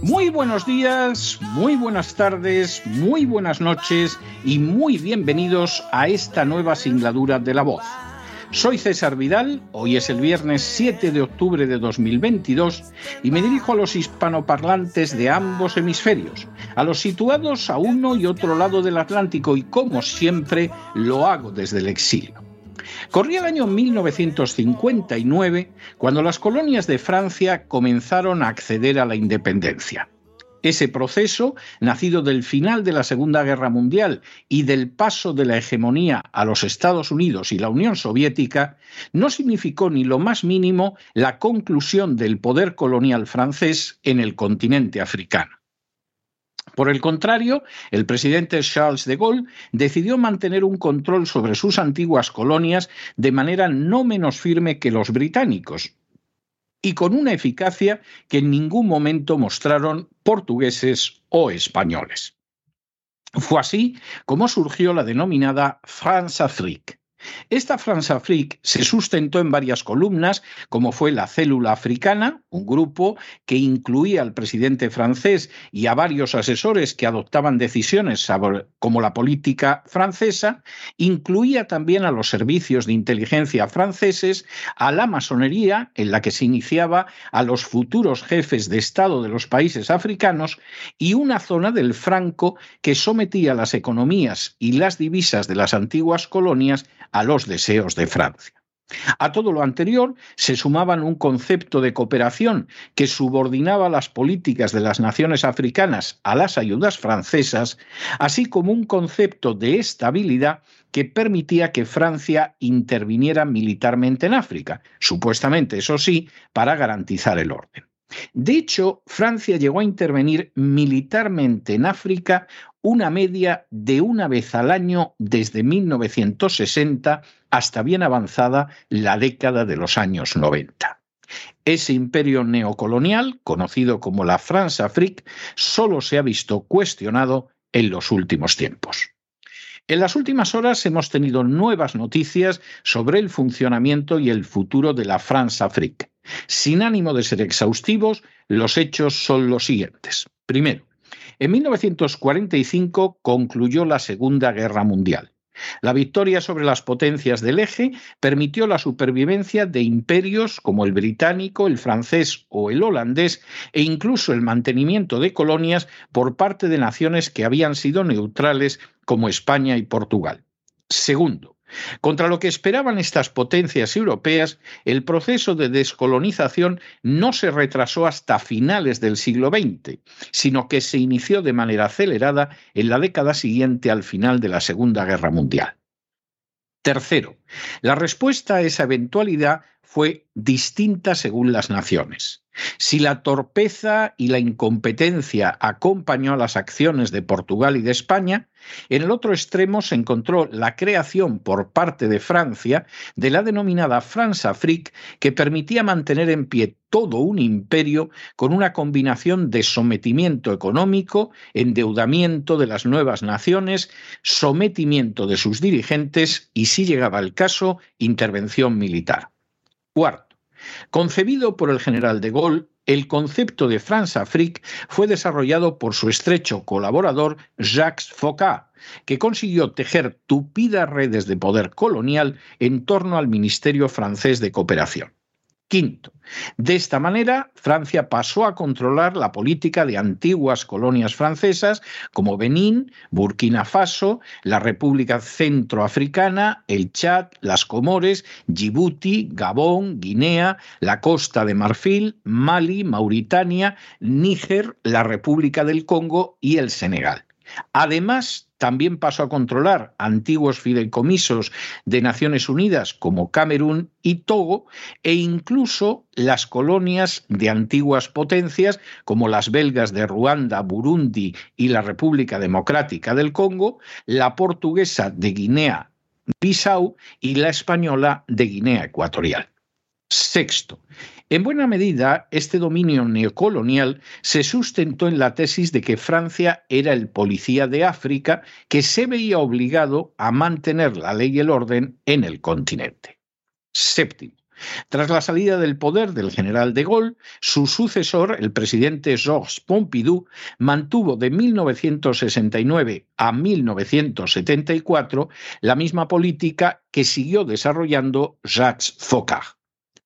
Muy buenos días, muy buenas tardes, muy buenas noches y muy bienvenidos a esta nueva singladura de la voz. Soy César Vidal, hoy es el viernes 7 de octubre de 2022 y me dirijo a los hispanoparlantes de ambos hemisferios, a los situados a uno y otro lado del Atlántico y como siempre lo hago desde el exilio. Corría el año 1959 cuando las colonias de Francia comenzaron a acceder a la independencia. Ese proceso, nacido del final de la Segunda Guerra Mundial y del paso de la hegemonía a los Estados Unidos y la Unión Soviética, no significó ni lo más mínimo la conclusión del poder colonial francés en el continente africano. Por el contrario, el presidente Charles de Gaulle decidió mantener un control sobre sus antiguas colonias de manera no menos firme que los británicos y con una eficacia que en ningún momento mostraron portugueses o españoles. Fue así como surgió la denominada France-Afrique, esta France Afrique se sustentó en varias columnas, como fue la Célula Africana, un grupo que incluía al presidente francés y a varios asesores que adoptaban decisiones como la política francesa, incluía también a los servicios de inteligencia franceses, a la masonería, en la que se iniciaba a los futuros jefes de Estado de los países africanos, y una zona del Franco que sometía las economías y las divisas de las antiguas colonias a los deseos de Francia. A todo lo anterior se sumaban un concepto de cooperación que subordinaba las políticas de las naciones africanas a las ayudas francesas, así como un concepto de estabilidad que permitía que Francia interviniera militarmente en África, supuestamente, eso sí, para garantizar el orden. De hecho, Francia llegó a intervenir militarmente en África una media de una vez al año desde 1960 hasta bien avanzada la década de los años 90. Ese imperio neocolonial, conocido como la France-Afrique, solo se ha visto cuestionado en los últimos tiempos. En las últimas horas hemos tenido nuevas noticias sobre el funcionamiento y el futuro de la France-Afrique. Sin ánimo de ser exhaustivos, los hechos son los siguientes. Primero, en 1945 concluyó la Segunda Guerra Mundial. La victoria sobre las potencias del eje permitió la supervivencia de imperios como el británico, el francés o el holandés e incluso el mantenimiento de colonias por parte de naciones que habían sido neutrales como España y Portugal. Segundo, contra lo que esperaban estas potencias europeas, el proceso de descolonización no se retrasó hasta finales del siglo XX, sino que se inició de manera acelerada en la década siguiente al final de la Segunda Guerra Mundial. Tercero, la respuesta a esa eventualidad fue distinta según las naciones. Si la torpeza y la incompetencia acompañó a las acciones de Portugal y de España, en el otro extremo se encontró la creación por parte de Francia de la denominada France-Afrique, que permitía mantener en pie todo un imperio con una combinación de sometimiento económico, endeudamiento de las nuevas naciones, sometimiento de sus dirigentes y, si llegaba el caso, intervención militar. Cuarto, Concebido por el general de Gaulle, El concepto de France-Afrique fue desarrollado por su estrecho colaborador Jacques Faucard, que consiguió tejer tupidas redes de poder colonial en torno al Ministerio francés de Cooperación. Quinto, de esta manera, Francia pasó a controlar la política de antiguas colonias francesas como Benín, Burkina Faso, la República Centroafricana, el Chad, las Comores, Djibouti, Gabón, Guinea, la Costa de Marfil, Mali, Mauritania, Níger, la República del Congo y el Senegal. Además, también pasó a controlar antiguos fideicomisos de Naciones Unidas como Camerún y Togo e incluso las colonias de antiguas potencias como las belgas de Ruanda, Burundi y la República Democrática del Congo, la portuguesa de Guinea-Bissau y la española de Guinea Ecuatorial. Sexto, en buena medida, este dominio neocolonial se sustentó en la tesis de que Francia era el policía de África que se veía obligado a mantener la ley y el orden en el continente. Séptimo. Tras la salida del poder del general de Gaulle, su sucesor, el presidente Georges Pompidou, mantuvo de 1969 a 1974 la misma política que siguió desarrollando Jacques Foccart.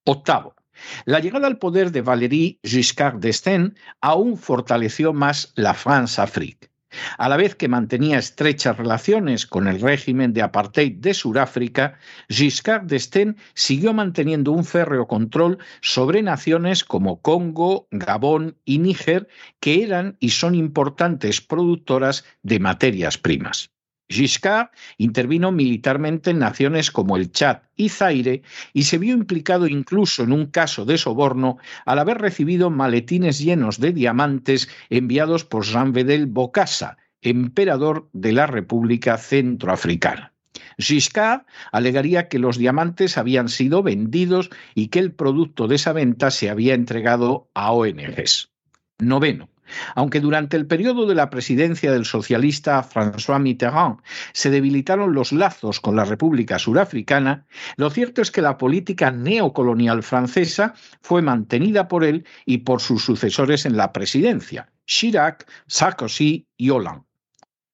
Octavo. La llegada al poder de Valéry Giscard d'Estaing aún fortaleció más la France-Afrique. A la vez que mantenía estrechas relaciones con el régimen de apartheid de Sudáfrica, Giscard d'Estaing siguió manteniendo un férreo control sobre naciones como Congo, Gabón y Níger, que eran y son importantes productoras de materias primas. Giscard intervino militarmente en naciones como el Chad y Zaire y se vio implicado incluso en un caso de soborno al haber recibido maletines llenos de diamantes enviados por Jean Bedel Bokassa, emperador de la República Centroafricana. Giscard alegaría que los diamantes habían sido vendidos y que el producto de esa venta se había entregado a ONGs. Noveno. Aunque durante el periodo de la presidencia del socialista François Mitterrand se debilitaron los lazos con la República Surafricana, lo cierto es que la política neocolonial francesa fue mantenida por él y por sus sucesores en la presidencia, Chirac, Sarkozy y Hollande.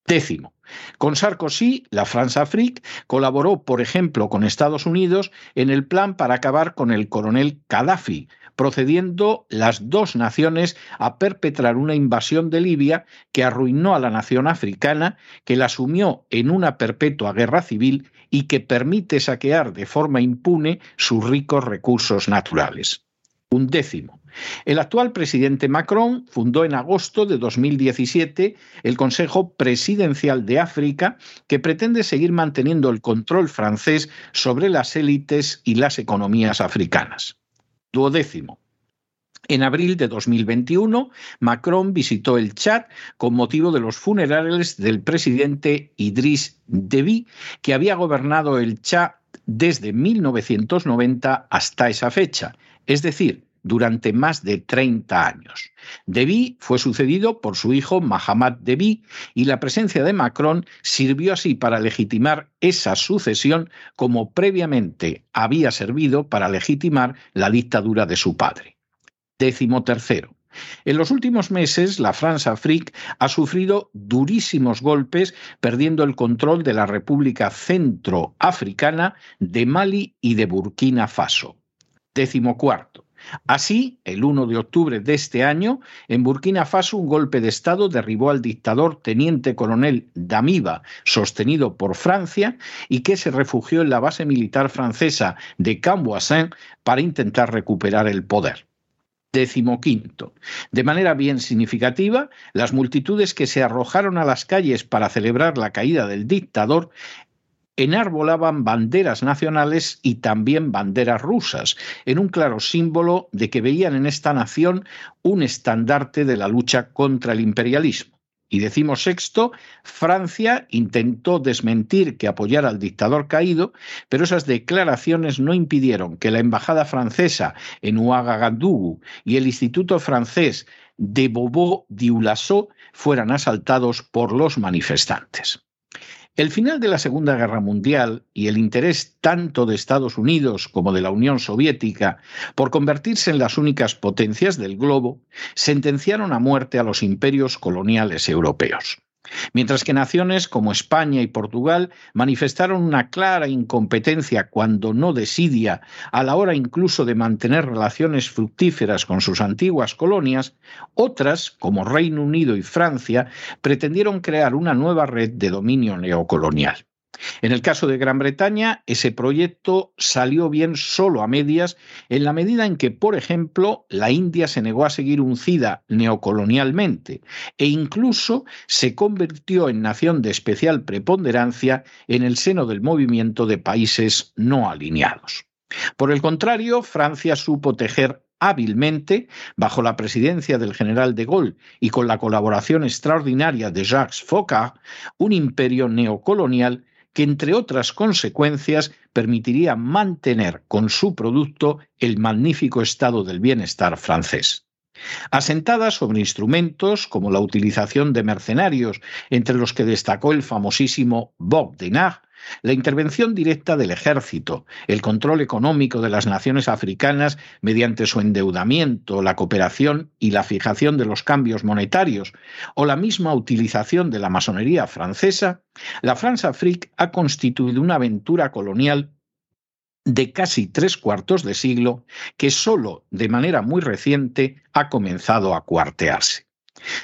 Décimo. Con Sarkozy, la France-Afrique colaboró, por ejemplo, con Estados Unidos en el plan para acabar con el coronel Gaddafi, procediendo las dos naciones a perpetrar una invasión de Libia que arruinó a la nación africana, que la sumió en una perpetua guerra civil y que permite saquear de forma impune sus ricos recursos naturales. Un décimo. El actual presidente Macron fundó en agosto de 2017 el Consejo Presidencial de África, que pretende seguir manteniendo el control francés sobre las élites y las economías africanas. En abril de 2021, Macron visitó el Chad con motivo de los funerales del presidente Idriss Deby, que había gobernado el Chad desde 1990 hasta esa fecha, es decir, durante más de 30 años. Deby fue sucedido por su hijo Mahamat Deby y la presencia de Macron sirvió así para legitimar esa sucesión como previamente había servido para legitimar la dictadura de su padre. Décimo tercero. En los últimos meses, la France-Afrique ha sufrido durísimos golpes, perdiendo el control de la República Centroafricana, de Mali y de Burkina Faso. Décimo cuarto. Así, el 1 de octubre de este año, en Burkina Faso un golpe de Estado derribó al dictador teniente coronel Damiba, sostenido por Francia, y que se refugió en la base militar francesa de Camboisin para intentar recuperar el poder. Quinto. De manera bien significativa, las multitudes que se arrojaron a las calles para celebrar la caída del dictador enarbolaban banderas nacionales y también banderas rusas, en un claro símbolo de que veían en esta nación un estandarte de la lucha contra el imperialismo. Y decimos sexto, Francia intentó desmentir que apoyara al dictador caído, pero esas declaraciones no impidieron que la embajada francesa en Ouagadougou y el Instituto francés de Bobo dioulasso fueran asaltados por los manifestantes. El final de la Segunda Guerra Mundial y el interés tanto de Estados Unidos como de la Unión Soviética por convertirse en las únicas potencias del globo sentenciaron a muerte a los imperios coloniales europeos. Mientras que naciones como España y Portugal manifestaron una clara incompetencia, cuando no desidia, a la hora incluso de mantener relaciones fructíferas con sus antiguas colonias, otras, como Reino Unido y Francia, pretendieron crear una nueva red de dominio neocolonial. En el caso de Gran Bretaña, ese proyecto salió bien solo a medias, en la medida en que, por ejemplo, la India se negó a seguir uncida neocolonialmente e incluso se convirtió en nación de especial preponderancia en el seno del movimiento de países no alineados. Por el contrario, Francia supo tejer hábilmente, bajo la presidencia del general de Gaulle y con la colaboración extraordinaria de Jacques Foccart, un imperio neocolonial que entre otras consecuencias permitiría mantener con su producto el magnífico estado del bienestar francés. Asentada sobre instrumentos como la utilización de mercenarios, entre los que destacó el famosísimo Bob Denard, la intervención directa del ejército, el control económico de las naciones africanas mediante su endeudamiento, la cooperación y la fijación de los cambios monetarios, o la misma utilización de la masonería francesa, la France-Afrique ha constituido una aventura colonial de casi tres cuartos de siglo que sólo de manera muy reciente ha comenzado a cuartearse.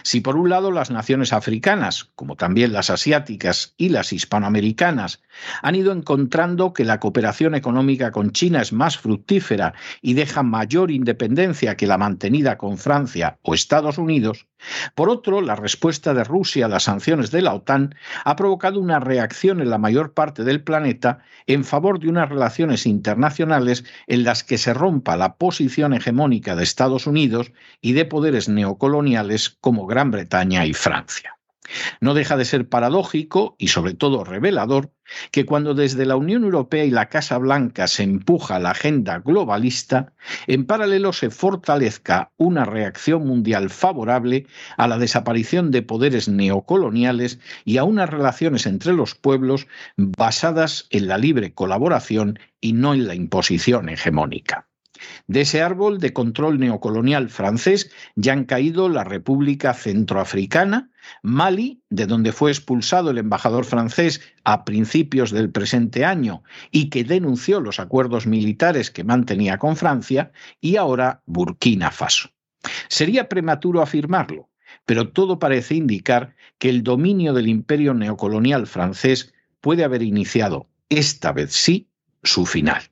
Si por un lado las naciones africanas, como también las asiáticas y las hispanoamericanas, han ido encontrando que la cooperación económica con China es más fructífera y deja mayor independencia que la mantenida con Francia o Estados Unidos, por otro, la respuesta de Rusia a las sanciones de la OTAN ha provocado una reacción en la mayor parte del planeta en favor de unas relaciones internacionales en las que se rompa la posición hegemónica de Estados Unidos y de poderes neocoloniales como Gran Bretaña y Francia. No deja de ser paradójico y sobre todo revelador que cuando desde la Unión Europea y la Casa Blanca se empuja la agenda globalista, en paralelo se fortalezca una reacción mundial favorable a la desaparición de poderes neocoloniales y a unas relaciones entre los pueblos basadas en la libre colaboración y no en la imposición hegemónica. De ese árbol de control neocolonial francés ya han caído la República Centroafricana, Mali, de donde fue expulsado el embajador francés a principios del presente año y que denunció los acuerdos militares que mantenía con Francia, y ahora Burkina Faso. Sería prematuro afirmarlo, pero todo parece indicar que el dominio del imperio neocolonial francés puede haber iniciado, esta vez sí, su final.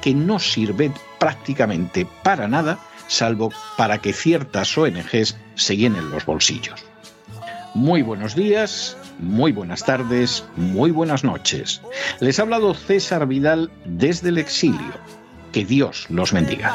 que no sirve prácticamente para nada, salvo para que ciertas ONGs se llenen los bolsillos. Muy buenos días, muy buenas tardes, muy buenas noches. Les ha hablado César Vidal desde el exilio. Que Dios los bendiga.